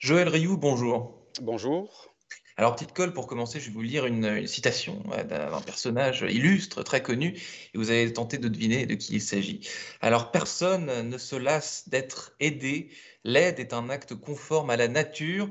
Joël Rioux, bonjour. Bonjour. Alors, petite colle pour commencer, je vais vous lire une, une citation euh, d'un personnage illustre, très connu, et vous allez tenter de deviner de qui il s'agit. Alors, personne ne se lasse d'être aidé. L'aide est un acte conforme à la nature.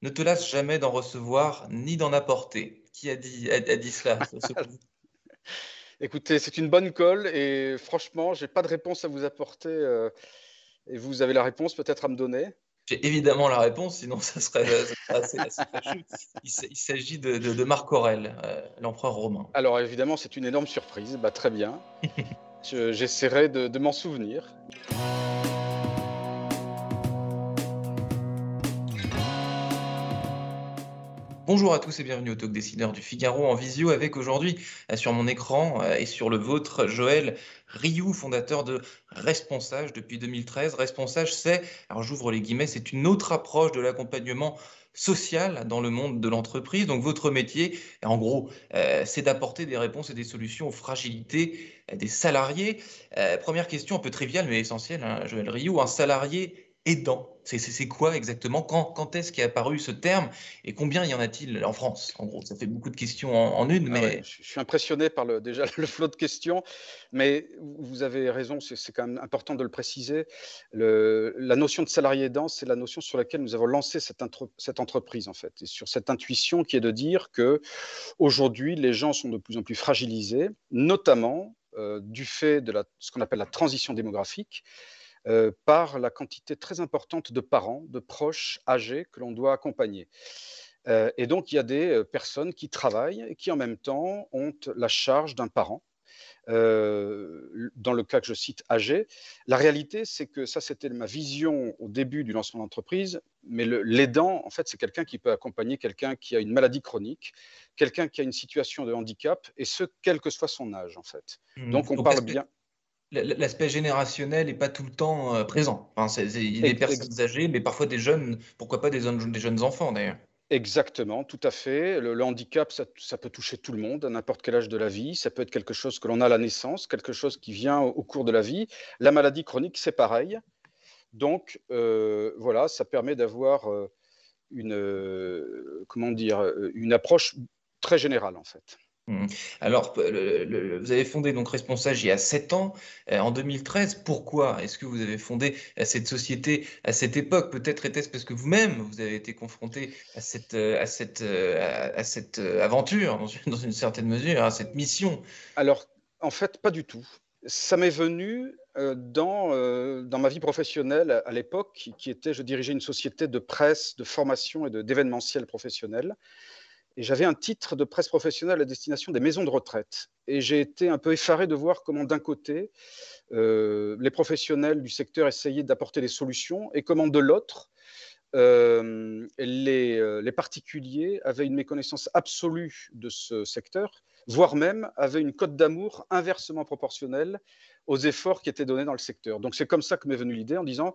Ne te lasse jamais d'en recevoir ni d'en apporter. Qui a dit, a, a dit cela Écoutez, c'est une bonne colle et franchement, j'ai pas de réponse à vous apporter. euh, et vous avez la réponse peut-être à me donner. J'ai évidemment la réponse, sinon ça serait, ça serait assez, assez fâcheux. Il, s'agit de, de- de Marc Aurèle, euh, l'empereur romain. Alors évidemment, c'est une énorme surprise. Bah, très bien. Je- J'essaierai de, de m'en souvenir. Bonjour à tous et bienvenue au Talk Décideur du Figaro en visio avec aujourd'hui euh, sur mon écran euh, et sur le vôtre Joël Rioux, fondateur de Responsage depuis 2013. Responsage, c'est, alors j'ouvre les guillemets, c'est une autre approche de l'accompagnement social dans le monde de l'entreprise. Donc votre métier, en gros, euh, c'est d'apporter des réponses et des solutions aux fragilités des salariés. Première question un peu triviale mais essentielle, hein, Joël Rioux, un salarié aidant, c'est quoi exactement? Quand, quand est-ce qu'est apparu ce terme et combien y en a-t-il en France? En gros, ça fait beaucoup de questions en, en une, Ah mais ouais, je suis impressionné par le, déjà le flot de questions, mais vous avez raison, c'est c'est quand même important de le préciser. Le- la notion de salarié aidant, c'est la notion sur laquelle nous avons lancé cette, intro- cette entreprise en fait, et sur cette intuition qui est de dire que aujourd'hui les gens sont de plus en plus fragilisés, notamment euh, du fait de la, ce qu'on appelle la transition démographique. Euh, par la quantité très importante de parents, de proches âgés que l'on doit accompagner. Euh, et donc, il y a des euh, personnes qui travaillent et qui, en même temps, ont la charge d'un parent. Euh, dans le cas que je cite âgé, la réalité, c'est que ça, c'était ma vision au début du lancement d'entreprise, mais l'aidant, en fait, c'est quelqu'un qui peut accompagner quelqu'un qui a une maladie chronique, quelqu'un qui a une situation de handicap, et ce, quel que soit son âge, en fait. Hmm. Donc, on parle bien. L'aspect générationnel n'est pas tout le temps euh, présent. Enfin, c'est- c'est- il y a des personnes âgées, mais parfois des jeunes, pourquoi pas des, jeunes- des jeunes enfants d'ailleurs. Exactement, tout à fait. Le, le handicap, ça, ça peut toucher tout le monde, à n'importe quel âge de la vie. Ça peut être quelque chose que l'on a à la naissance, quelque chose qui vient au, au cours de la vie. La maladie chronique, c'est pareil. Donc, euh, voilà, ça permet d'avoir euh, une, euh, comment dire, une approche très générale, en fait. Hmm. Alors, p- le- le- vous avez fondé donc Responsage il y a 7 ans, euh, en 2013. Pourquoi est-ce que vous avez fondé euh, cette société à cette époque? Peut-être était-ce parce que vous-même, vous avez été confronté à cette, euh, à cette, à cette aventure, dans une, dans une certaine mesure, à cette mission. Alors, en fait, pas du tout. Ça m'est venu dans, dans ma vie professionnelle à, l'époque, qui, était, je dirigeais une société de presse, de formation et d'événementiel professionnel. Et j'avais un titre de presse professionnelle à destination des maisons de retraite. Et j'ai été un peu effaré de voir comment, d'un côté, euh, les professionnels du secteur essayaient d'apporter des solutions et comment, de l'autre, euh, les, euh, les particuliers avaient une méconnaissance absolue de ce secteur, voire même avaient une cote d'amour inversement proportionnelle aux efforts qui étaient donnés dans le secteur. Donc c'est comme ça que m'est venue l'idée en disant,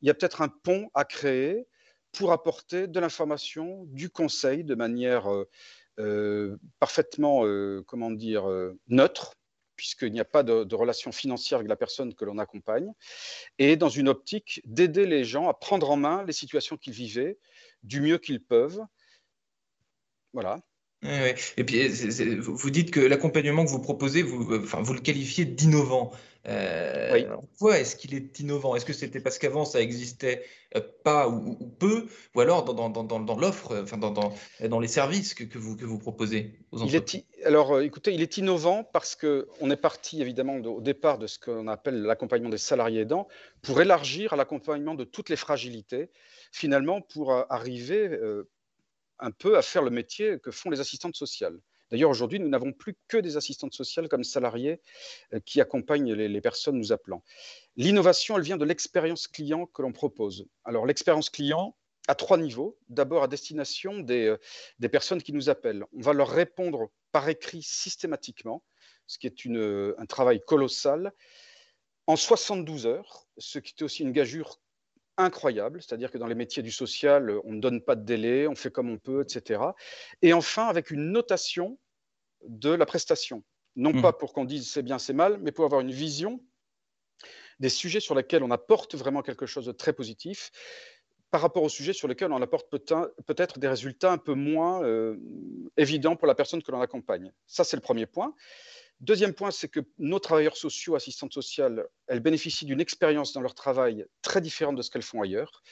il y a peut-être un pont à créer pour apporter de l'information, du conseil de manière euh, euh, parfaitement, euh, comment dire, neutre, puisqu'il n'y a pas de, de relation financière avec la personne que l'on accompagne, et dans une optique d'aider les gens à prendre en main les situations qu'ils vivaient du mieux qu'ils peuvent. Voilà. Et puis, vous dites que l'accompagnement que vous proposez, vous, euh, enfin, vous le qualifiez d'innovant. Euh, Oui. pourquoi est-ce qu'il est innovant? Est-ce que c'était parce qu'avant ça existait euh, pas ou, ou peu, ou alors dans, dans, dans, dans, dans l'offre, euh, enfin dans, les services que, que vous, que vous proposez aux Il est, alors, euh, écoutez, il est innovant parce qu'on est parti évidemment de- au départ de ce qu'on appelle l'accompagnement des salariés aidants pour élargir à l'accompagnement de toutes les fragilités, finalement pour euh, arriver euh, un peu à faire le métier que font les assistantes sociales. D'ailleurs, aujourd'hui, nous n'avons plus que des assistantes sociales comme salariés euh, qui accompagnent les, personnes nous appelant. L'innovation, elle vient de l'expérience client que l'on propose. Alors, l'expérience client, à trois niveaux. D'abord, à destination des, euh, des, personnes qui nous appellent. On va leur répondre par écrit systématiquement, ce qui est une, un travail colossal, en 72 heures, ce qui est aussi une gageure incroyable, c'est-à-dire que dans les métiers du social, on ne donne pas de délai, on fait comme on peut, etc. Et enfin, avec une notation de la prestation. Non mmh. pas pour qu'on dise c'est bien, c'est mal, mais pour avoir une vision des sujets sur lesquels on apporte vraiment quelque chose de très positif par rapport aux sujets sur lesquels on apporte peut-être des résultats un peu moins euh, évidents pour la personne que l'on accompagne. Ça, c'est le premier point. Deuxième point, c'est que nos travailleurs sociaux, assistantes sociales, elles bénéficient d'une expérience dans leur travail très différente de ce qu'elles font ailleurs.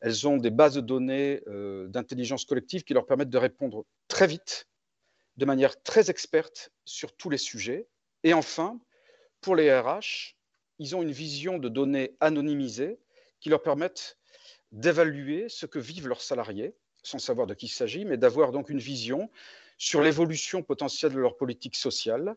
Elles ont des bases de données euh, d'intelligence collective qui leur permettent de répondre très vite, de manière très experte sur tous les sujets. Et enfin, pour les RH, ils ont une vision de données anonymisées qui leur permettent d'évaluer ce que vivent leurs salariés, sans savoir de qui il s'agit, mais d'avoir donc une vision sur l'évolution potentielle de leur politique sociale,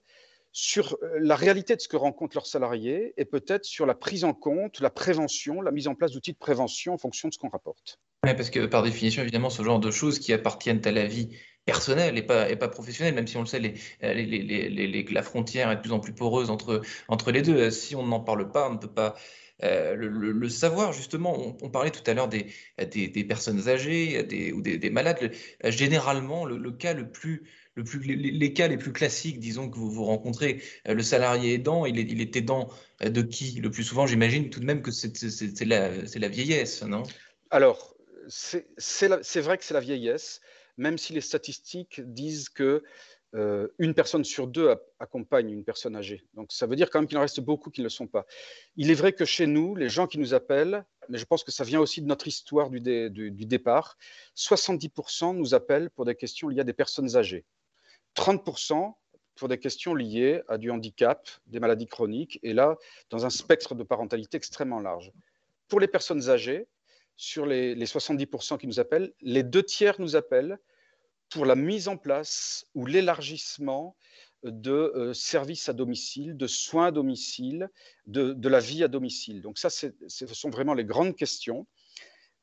sur euh, la réalité de ce que rencontrent leurs salariés et peut-être sur la prise en compte, la prévention, la mise en place d'outils de prévention en fonction de ce qu'on rapporte. Oui, parce que par définition, évidemment, ce genre de choses qui appartiennent à la vie personnelle et pas, professionnelle, même si on le sait, les, la frontière est de plus en plus poreuse entre, entre les deux. Si on n'en parle pas, on ne peut pas euh, le, savoir, justement, on, parlait tout à l'heure des, des, personnes âgées ou des, malades. généralement, le, cas le plus les, cas les plus classiques, disons, que vous, vous rencontrez, euh, le salarié aidant, il est, aidant euh, de qui? Le plus souvent, j'imagine tout de même que c'est la, vieillesse, non? Alors, c'est vrai que c'est la vieillesse, même si les statistiques disent que euh, une personne sur deux accompagne une personne âgée. Donc ça veut dire quand même qu'il en reste beaucoup qui ne le sont pas. Il est vrai que chez nous, les gens qui nous appellent, mais je pense que ça vient aussi de notre histoire du, du départ, 70% nous appellent pour des questions liées à des personnes âgées. 30% pour des questions liées à du handicap, des maladies chroniques, et là, dans un spectre de parentalité extrêmement large. Pour les personnes âgées, sur les, 70% qui nous appellent, les deux tiers nous appellent pour la mise en place ou l'élargissement de euh, services à domicile, de soins à domicile, de, la vie à domicile. Donc ça, ce sont vraiment les grandes questions,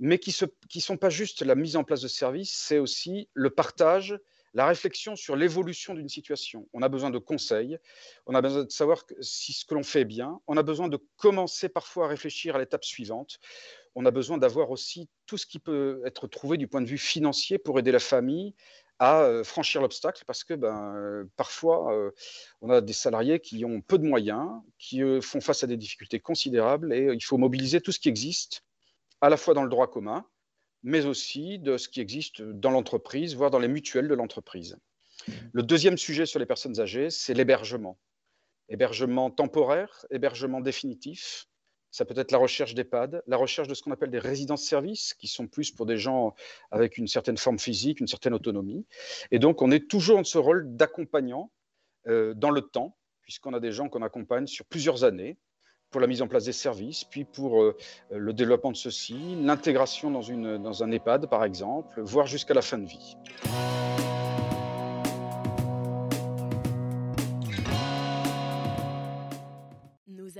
mais qui ne qui sont pas juste la mise en place de services, c'est aussi le partage la réflexion sur l'évolution d'une situation. On a besoin de conseils, on a besoin de savoir si ce que l'on fait est bien, on a besoin de commencer parfois à réfléchir à l'étape suivante, on a besoin d'avoir aussi tout ce qui peut être trouvé du point de vue financier pour aider la famille à euh, franchir l'obstacle parce que ben, euh, parfois euh, on a des salariés qui ont peu de moyens, qui font face à des difficultés considérables et il faut mobiliser tout ce qui existe à la fois dans le droit commun, mais aussi de ce qui existe dans l'entreprise, voire dans les mutuelles de l'entreprise. Le deuxième sujet sur les personnes âgées, c'est l'hébergement. Hébergement temporaire, hébergement définitif. Ça peut être la recherche d'EHPAD, la recherche de ce qu'on appelle des résidences-services, qui sont plus pour des gens avec une certaine forme physique, une certaine autonomie. Et donc, on est toujours dans ce rôle d'accompagnant euh, dans le temps, puisqu'on a des gens qu'on accompagne sur plusieurs années, pour la mise en place des services, puis pour euh, le développement de ceci, l'intégration dans, dans un EHPAD par exemple, voire jusqu'à la fin de vie.